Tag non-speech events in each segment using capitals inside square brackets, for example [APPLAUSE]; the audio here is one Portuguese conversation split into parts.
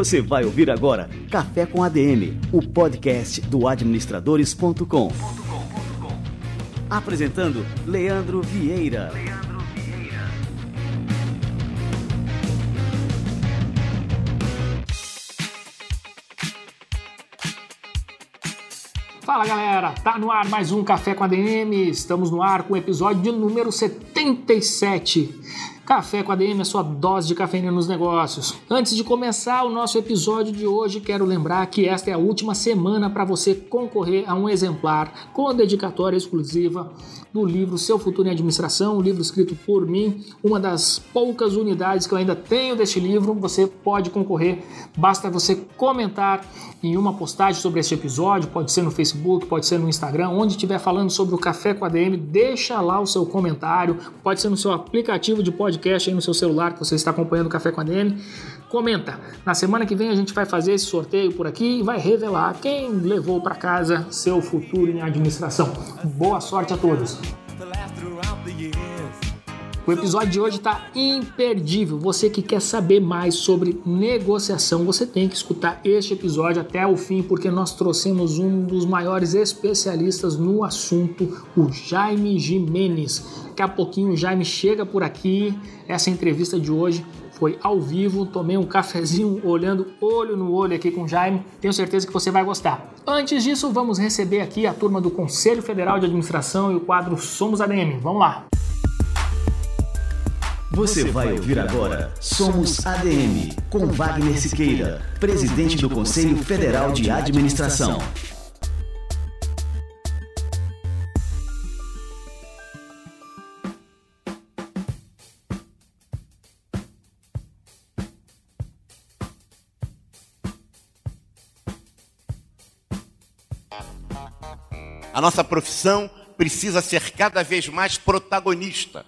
Você vai ouvir agora Café com ADM, o podcast do administradores.com. Apresentando Leandro Vieira. Fala galera, tá no ar mais um Café com ADM. Estamos no ar com o episódio número 77. Café com a DM é sua dose de cafeína nos negócios. Antes de começar o nosso episódio de hoje, quero lembrar que esta é a última semana para você concorrer a um exemplar com dedicatória exclusiva do livro Seu Futuro em Administração, um livro escrito por mim, uma das poucas unidades que eu ainda tenho deste livro. Você pode concorrer, basta você comentar em uma postagem sobre este episódio, pode ser no Facebook, pode ser no Instagram, onde estiver falando sobre o Café com a DM, deixa lá o seu comentário, pode ser no seu aplicativo de podcast aí no seu celular que você está acompanhando o Café com a DM. Comenta. Na semana que vem a gente vai fazer esse sorteio por aqui e vai revelar quem levou para casa seu futuro em administração. Boa sorte a todos. O episódio de hoje está imperdível. Você que quer saber mais sobre negociação, você tem que escutar este episódio até o fim, porque nós trouxemos um dos maiores especialistas no assunto, o Jaime Jimenez. Daqui a pouquinho o Jaime chega por aqui. Essa entrevista de hoje foi ao vivo, tomei um cafezinho [LAUGHS] olhando olho no olho aqui com o Jaime. Tenho certeza que você vai gostar. Antes disso, vamos receber aqui a turma do Conselho Federal de Administração e o quadro Somos ADM. Vamos lá. Você vai ouvir agora Somos ADM, com Wagner Siqueira, presidente do Conselho Federal de Administração. A nossa profissão precisa ser cada vez mais protagonista,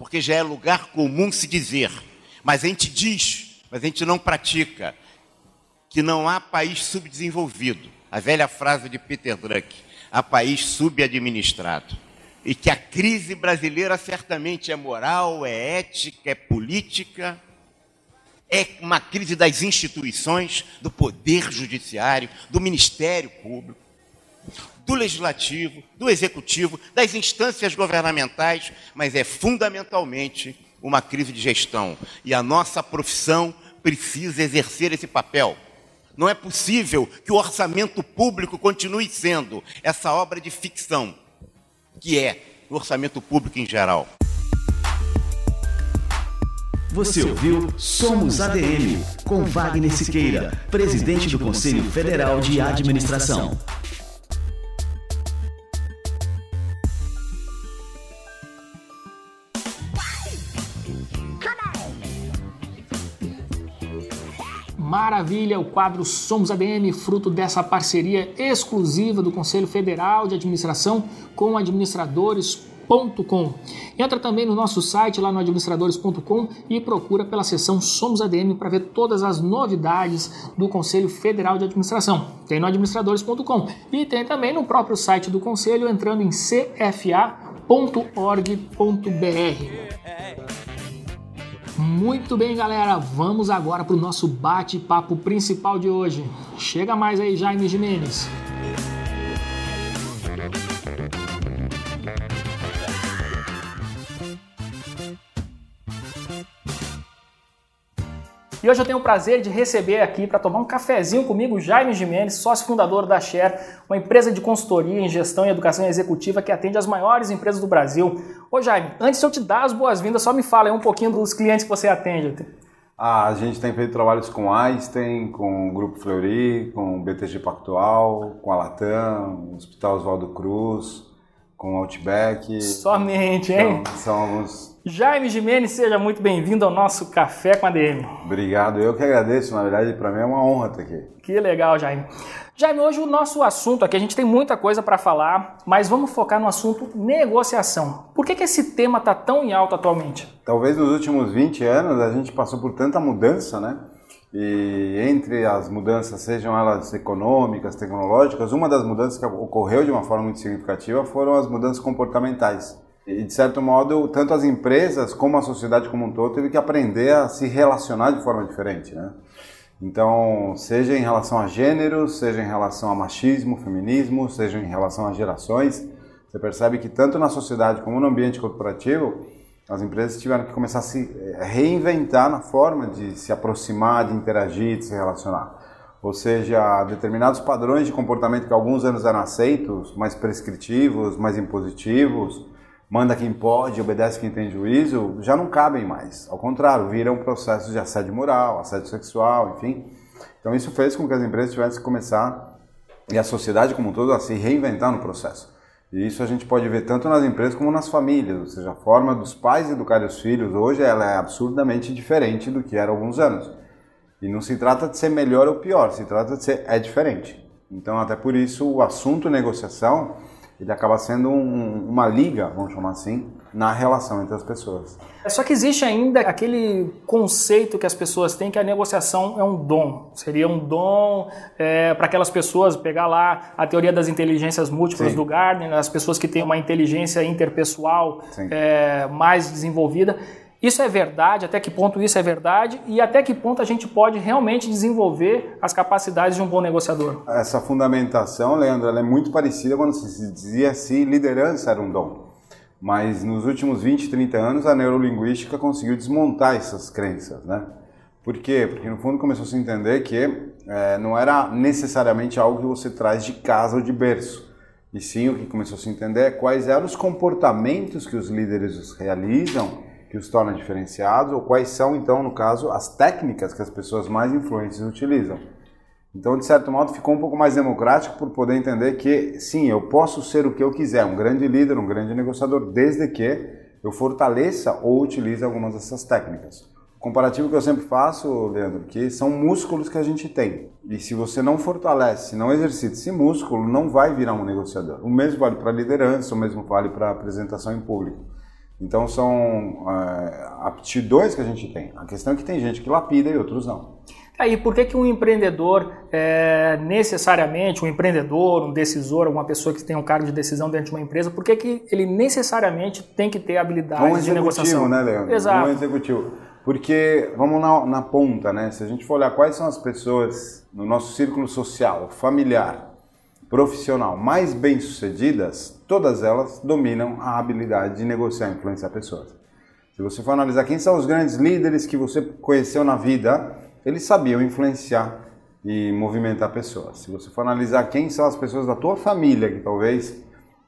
porque já é lugar comum se dizer, mas a gente diz, mas a gente não pratica, que não há país subdesenvolvido. A velha frase de Peter Druck, há país subadministrado. E que a crise brasileira certamente é moral, é ética, é política, é uma crise das instituições, do poder judiciário, do Ministério Público do legislativo, do executivo, das instâncias governamentais, mas é fundamentalmente uma crise de gestão. E a nossa profissão precisa exercer esse papel. Não é possível que o orçamento público continue sendo essa obra de ficção, que é o orçamento público em geral. Você ouviu Somos ADM, com Wagner Siqueira, presidente do Conselho Federal de Administração. Maravilha, o quadro Somos ADM, fruto dessa parceria exclusiva do Conselho Federal de Administração com administradores.com. Entra também no nosso site lá no administradores.com e procura pela seção Somos ADM para ver todas as novidades do Conselho Federal de Administração. Tem no administradores.com e tem também no próprio site do Conselho entrando em cfa.org.br. Muito bem, galera, vamos agora para o nosso bate-papo principal de hoje. Chega mais aí, Jaime Jimenez. E hoje eu tenho o prazer de receber aqui para tomar um cafezinho comigo Jaime Jimenez, sócio fundador da Share, uma empresa de consultoria em gestão e educação executiva que atende as maiores empresas do Brasil. Ô Jaime, antes de eu te dar as boas-vindas, só me fala aí um pouquinho dos clientes que você atende. Ah, a gente tem feito trabalhos com Einstein, com o Grupo Fleury, com o BTG Pactual, com a Latam, o Hospital Oswaldo Cruz, com o Outback. Somente, hein? Então, são alguns Jaime Jimenez, seja muito bem-vindo ao nosso Café com a DM. Obrigado, eu que agradeço, na verdade, para mim é uma honra estar aqui. Que legal, Jaime. Jaime, hoje o nosso assunto aqui, a gente tem muita coisa para falar, mas vamos focar no assunto negociação. Por que, que esse tema está tão em alta atualmente? Talvez nos últimos 20 anos a gente passou por tanta mudança, né? E entre as mudanças, sejam elas econômicas, tecnológicas, uma das mudanças que ocorreu de uma forma muito significativa foram as mudanças comportamentais. E, de certo modo, tanto as empresas como a sociedade como um todo teve que aprender a se relacionar de forma diferente, né? Então, seja em relação a gênero, seja em relação a machismo, feminismo, seja em relação a gerações, você percebe que tanto na sociedade como no ambiente corporativo, as empresas tiveram que começar a se eh, reinventar na forma de se aproximar, de interagir, de se relacionar. Ou seja, determinados padrões de comportamento que alguns anos eram aceitos, mais prescritivos, mais impositivos, manda quem pode, obedece quem tem juízo, já não cabem mais. Ao contrário, viram processos de assédio moral, assédio sexual, enfim. Então isso fez com que as empresas tivessem que começar, e a sociedade como um todo, a se reinventar no processo. E isso a gente pode ver tanto nas empresas como nas famílias, ou seja, a forma dos pais educarem os filhos hoje ela é absurdamente diferente do que era há alguns anos. E não se trata de ser melhor ou pior, se trata de ser é diferente. Então até por isso o assunto negociação ele acaba sendo um, uma liga, vamos chamar assim, na relação entre as pessoas. Só que existe ainda aquele conceito que as pessoas têm que a negociação é um dom. Seria um dom é, para aquelas pessoas, pegar lá a teoria das inteligências múltiplas Sim. do Gardner, as pessoas que têm uma inteligência interpessoal é, mais desenvolvida. Isso é verdade? Até que ponto isso é verdade? E até que ponto a gente pode realmente desenvolver as capacidades de um bom negociador? Essa fundamentação, Leandro, ela é muito parecida quando se dizia se liderança era um dom. Mas nos últimos 20, 30 anos a neurolinguística conseguiu desmontar essas crenças, né? Por quê? Porque no fundo começou a se entender que é, não era necessariamente algo que você traz de casa ou de berço. E sim, o que começou a se entender é quais eram os comportamentos que os líderes realizam que os torna diferenciados ou quais são, então, no caso, as técnicas que as pessoas mais influentes utilizam. Então, de certo modo, ficou um pouco mais democrático por poder entender que, sim, eu posso ser o que eu quiser, um grande líder, um grande negociador, desde que eu fortaleça ou utilize algumas dessas técnicas. O comparativo que eu sempre faço, Leandro, que são músculos que a gente tem. E se você não fortalece, não exercita esse músculo, não vai virar um negociador. O mesmo vale para liderança, o mesmo vale para apresentação em público. Então são é, aptidões que a gente tem. A questão é que tem gente que lapida e outros não. Aí, por que, que um empreendedor, é, necessariamente, um empreendedor, um decisor, uma pessoa que tem um cargo de decisão dentro de uma empresa, por que, que ele necessariamente tem que ter habilidades um de negociação? né, Leandro? Exato. Um executivo. Porque, vamos na, na ponta, né? Se a gente for olhar quais são as pessoas no nosso círculo social, familiar, profissional mais bem-sucedidas, todas elas dominam a habilidade de negociar e influenciar pessoas. Se você for analisar quem são os grandes líderes que você conheceu na vida, eles sabiam influenciar e movimentar pessoas. Se você for analisar quem são as pessoas da tua família que talvez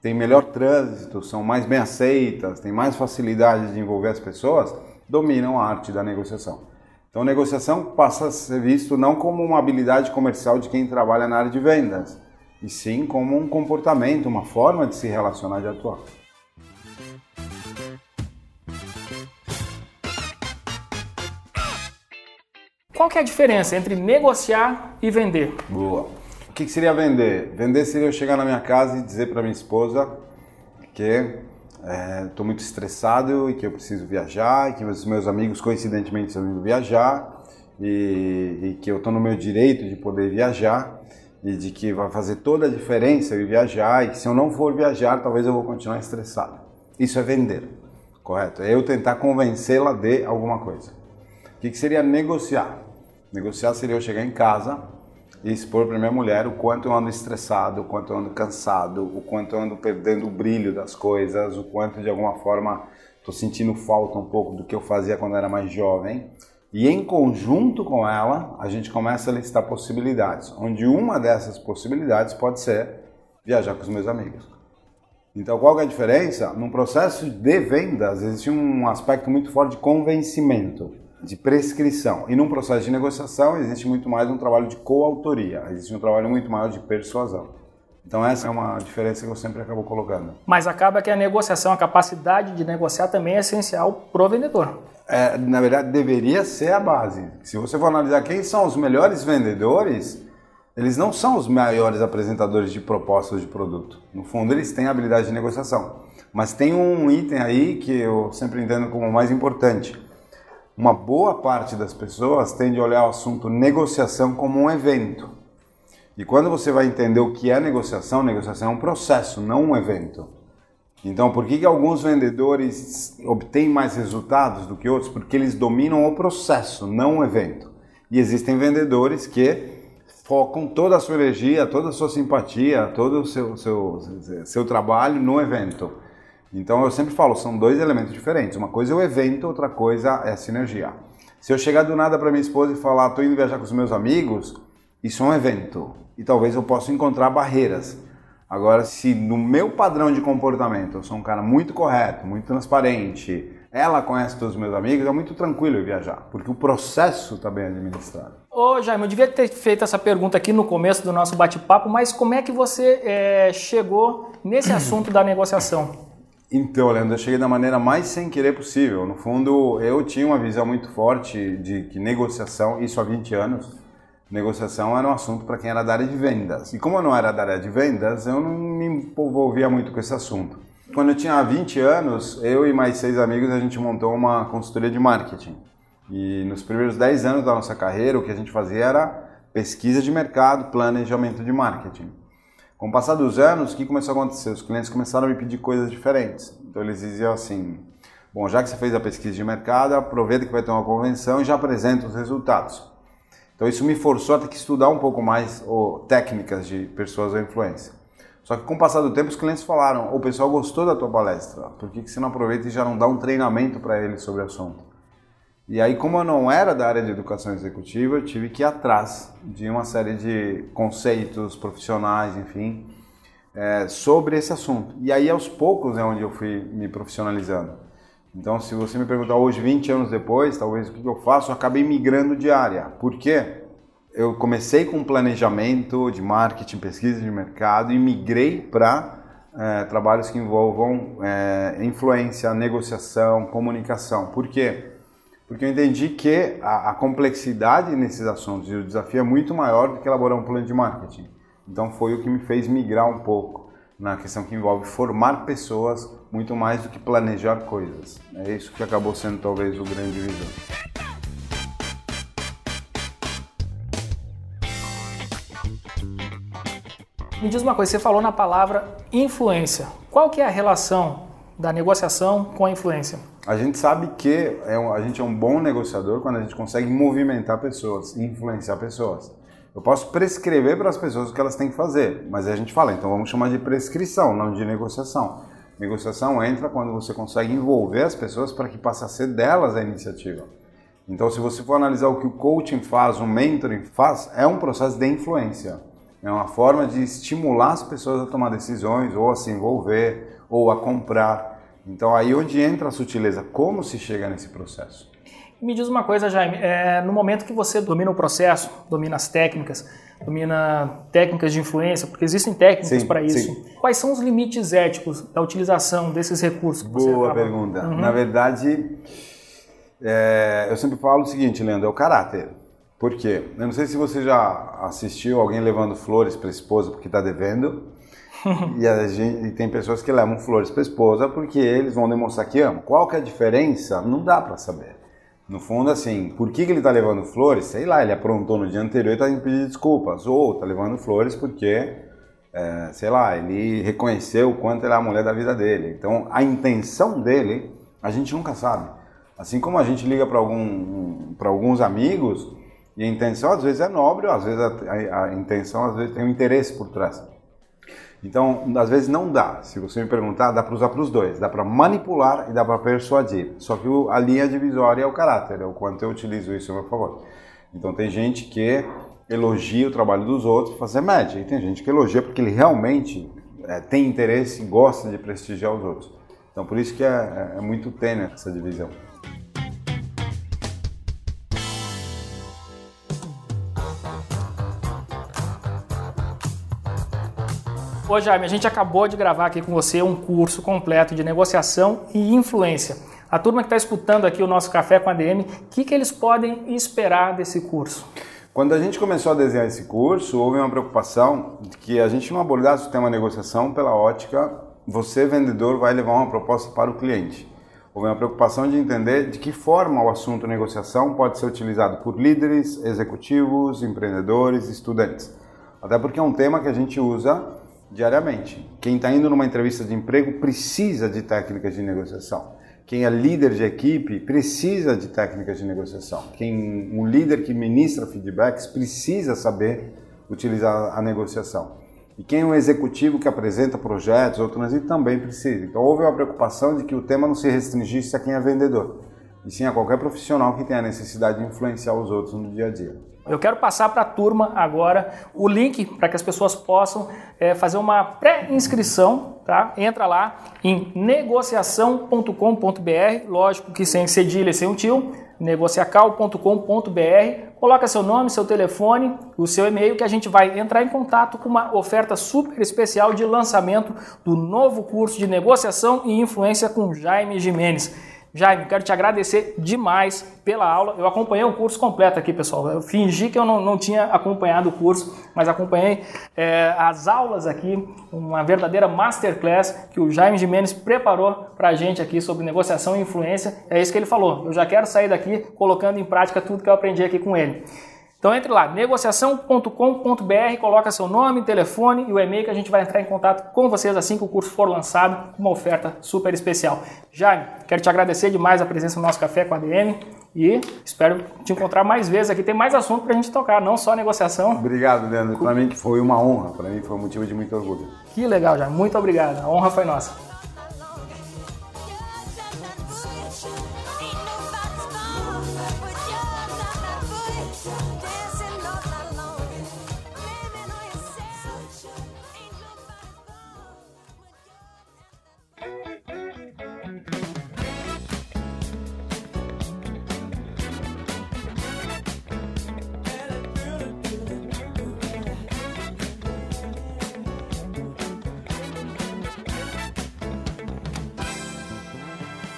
têm melhor trânsito, são mais bem aceitas, têm mais facilidade de envolver as pessoas, dominam a arte da negociação. Então, negociação passa a ser visto não como uma habilidade comercial de quem trabalha na área de vendas, e sim como um comportamento, uma forma de se relacionar e de atuar. Qual que é a diferença entre negociar e vender? Boa. O que, seria vender? Vender seria eu chegar na minha casa e dizer para minha esposa que estou é, muito estressado e que eu preciso viajar, e que os meus amigos coincidentemente estão indo viajar e, e que eu estou no meu direito de poder viajar e de que vai fazer toda a diferença eu viajar e que se eu não for viajar, talvez eu vou continuar estressado. Isso é vender, correto? É eu tentar convencê-la de alguma coisa. O que, que seria negociar? Negociar seria eu chegar em casa e expor para minha mulher o quanto eu ando estressado, o quanto eu ando cansado, o quanto eu ando perdendo o brilho das coisas, o quanto de alguma forma estou sentindo falta um pouco do que eu fazia quando era mais jovem e em conjunto com ela, a gente começa a listar possibilidades, onde uma dessas possibilidades pode ser viajar com os meus amigos. Então, qual é a diferença? Num processo de vendas, existe um aspecto muito forte de convencimento, de prescrição. E num processo de negociação, existe muito mais um trabalho de coautoria, existe um trabalho muito maior de persuasão. Então, essa é uma diferença que eu sempre acabo colocando. Mas acaba que a negociação, a capacidade de negociar também é essencial para o vendedor é, na verdade, deveria ser a base. Se você for analisar quem são os melhores vendedores, eles não são os maiores apresentadores de propostas de produto. No fundo, eles têm habilidade de negociação. Mas tem um item aí que eu sempre entendo como o mais importante. Uma boa parte das pessoas tende a olhar o assunto negociação como um evento. E quando você vai entender o que é negociação, negociação é um processo, não um evento. Então, por que, que alguns vendedores obtêm mais resultados do que outros? Porque eles dominam o processo, não o evento. E existem vendedores que focam toda a sua energia, toda a sua simpatia, todo o seu, seu, seu trabalho no evento. Então eu sempre falo, são dois elementos diferentes. Uma coisa é o evento, outra coisa é a sinergia. Se eu chegar do nada para minha esposa e falar, estou indo viajar com os meus amigos, isso é um evento. E talvez eu possa encontrar barreiras. Agora, se no meu padrão de comportamento eu sou um cara muito correto, muito transparente, ela conhece todos os meus amigos, é muito tranquilo eu viajar, porque o processo está bem administrado. Ô Jaime, eu devia ter feito essa pergunta aqui no começo do nosso bate-papo, mas como é que você é, chegou nesse [COUGHS] assunto da negociação? Então, Leandro, eu cheguei da maneira mais sem querer possível. No fundo, eu tinha uma visão muito forte de que negociação, isso há 20 anos, negociação era um assunto para quem era da área de vendas. E como eu não era da área de vendas, eu não me envolvia muito com esse assunto. Quando eu tinha 20 anos, eu e mais seis amigos, a gente montou uma consultoria de marketing. E nos primeiros 10 anos da nossa carreira, o que a gente fazia era pesquisa de mercado, planejamento de marketing. Com o passar dos anos, o que começou a acontecer? Os clientes começaram a me pedir coisas diferentes. Então eles diziam assim: bom, já que você fez a pesquisa de mercado, aproveita que vai ter uma convenção e já apresenta os resultados. Então isso me forçou a ter que estudar um pouco mais oh, técnicas de pessoas ou influência. Só que com o passar do tempo os clientes falaram: o pessoal gostou da tua palestra, por que, que você não aproveita e já não dá um treinamento para eles sobre o assunto? E aí, como eu não era da área de educação executiva, eu tive que ir atrás de uma série de conceitos profissionais, enfim, é, sobre esse assunto. E aí, aos poucos, é onde eu fui me profissionalizando. Então, se você me perguntar hoje, 20 anos depois, talvez o que eu faço, eu acabei migrando de área. Por quê? Eu comecei com planejamento de marketing, pesquisa de mercado e migrei para é, trabalhos que envolvam é, influência, negociação, comunicação. Por quê? porque eu entendi que a, a, complexidade nesses assuntos e o desafio é muito maior do que elaborar um plano de marketing. Então foi o que me fez migrar um pouco na questão que envolve formar pessoas muito mais do que planejar coisas. É isso que acabou sendo talvez o grande divisor. Me diz uma coisa, você falou na palavra influência. Qual que é a relação da negociação com a influência? A gente sabe que é um, a gente é um bom negociador quando a gente consegue movimentar pessoas, influenciar pessoas. Eu posso prescrever para as pessoas o que elas têm que fazer, mas a gente fala, então vamos chamar de prescrição, não de negociação. Negociação entra quando você consegue envolver as pessoas para que passe a ser delas a iniciativa. Então, se você for analisar o que o coaching faz, o mentoring faz, é um processo de influência. É uma forma de estimular as pessoas a tomar decisões, ou a se envolver, ou a comprar. Então aí onde entra a sutileza, como se chega nesse processo? Me diz uma coisa, Jaime, é, no momento que você domina o processo, domina as técnicas, domina técnicas de influência, porque existem técnicas para isso, sim. quais são os limites éticos da utilização desses recursos? Boa pergunta. Uhum. Na verdade, é, eu sempre falo o seguinte, Leandro, é o caráter. Por quê? Eu não sei se você já assistiu alguém levando flores para a esposa porque está devendo, [LAUGHS] e, gente, e, tem pessoas que levam flores para a esposa porque eles vão demonstrar que amam. Qual que é a diferença? Não dá para saber. No fundo, assim, por que, que ele está levando flores? Sei lá, ele aprontou no dia anterior e está indo pedir desculpas. Ou está levando flores porque, é, sei lá, ele reconheceu o quanto ela é a mulher da vida dele. Então, a intenção dele, a gente nunca sabe. Assim como a gente liga para algum, alguns amigos e a intenção às vezes é nobre, às vezes a, a, a intenção às vezes tem um interesse por trás. Então, às vezes não dá. Se você me perguntar, dá para usar para os dois. Dá para manipular e dá para persuadir. Só que a linha divisória é o caráter, é o quanto eu utilizo isso a meu favor. Então, tem gente que elogia o trabalho dos outros para fazer média. E tem gente que elogia porque ele realmente é, tem interesse e gosta de prestigiar os outros. Então, por isso que é, é, é muito tênue essa divisão. Ô Jaime, a gente acabou de gravar aqui com você um curso completo de negociação e influência. A turma que está escutando aqui o nosso Café com a DM, o que, que eles podem esperar desse curso? Quando a gente começou a desenhar esse curso, houve uma preocupação de que a gente não abordasse o tema negociação pela ótica você, vendedor, vai levar uma proposta para o cliente. Houve uma preocupação de entender de que forma o assunto negociação pode ser utilizado por líderes, executivos, empreendedores, estudantes. Até porque é um tema que a gente usa diariamente. Quem está indo numa entrevista de emprego precisa de técnicas de negociação. quem é líder de equipe precisa de técnicas de negociação. Quem, um líder que ministra feedbacks precisa saber utilizar a negociação. E quem é um executivo que apresenta projetos ou transit também precisa. Então houve uma preocupação de que o tema não se restringisse a quem é vendedor, e sim a qualquer profissional que tenha a necessidade de influenciar os outros no dia a dia. Eu quero passar para a turma agora o link para que as pessoas possam é, fazer uma pré-inscrição, tá? Entra lá em negociação.com.br, lógico que sem cedilha sem um tio, negociacal.com.br, coloca seu nome, seu telefone, o seu e-mail que a gente vai entrar em contato com uma oferta super especial de lançamento do novo curso de negociação e influência com Jaime Jimenez. Jaime, quero te agradecer demais pela aula. Eu acompanhei o curso completo aqui, pessoal. Eu fingi que eu não, não tinha acompanhado o curso, mas acompanhei é, as aulas aqui, uma verdadeira masterclass que o Jaime Jimenez preparou para a gente aqui sobre negociação e influência. É isso que ele falou. Eu já quero sair daqui colocando em prática tudo que eu aprendi aqui com ele. Então entre lá, negociação.com.br, coloca seu nome, telefone e o e-mail que a gente vai entrar em contato com vocês assim que o curso for lançado, com uma oferta super especial. Jaime, quero te agradecer demais a presença no nosso Café com a DM e espero te encontrar mais vezes aqui. Tem mais assunto para a gente tocar, não só negociação. Obrigado, Leandro. Para mim foi uma honra, para mim foi um motivo de muito orgulho. Que legal, Jaime. Muito obrigado. A honra foi nossa.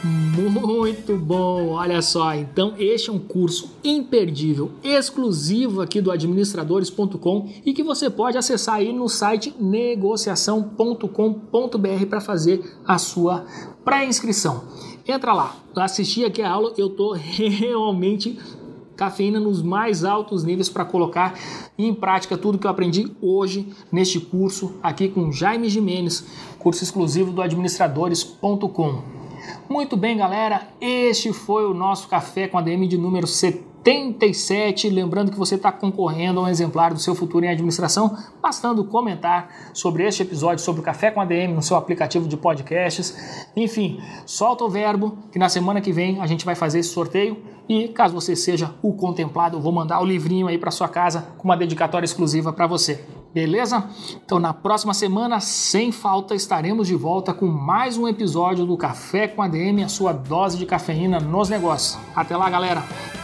Muito bom, olha só. Então, este é um curso imperdível, exclusivo aqui do administradores.com e que você pode acessar aí no site negociação.com.br para fazer a sua pré-inscrição. Entra lá, assisti aqui a aula, eu tô [LAUGHS] realmente cafeína nos mais altos níveis para colocar em prática tudo que eu aprendi hoje neste curso aqui com Jaime Jimenez, curso exclusivo do administradores.com. Muito bem, galera, este foi o nosso Café com a DM de número 77. Lembrando que você está concorrendo a um exemplar do seu futuro em administração, bastando comentar sobre este episódio, sobre o Café com a DM no seu aplicativo de podcasts. Enfim, solta o verbo que na semana que vem a gente vai fazer esse sorteio e caso você seja o contemplado, eu vou mandar o livrinho aí para sua casa com uma dedicatória exclusiva para você. Beleza? Então na próxima semana, sem falta, estaremos de volta com mais um episódio do Café com a DM, a sua dose de cafeína nos negócios. Até lá, galera!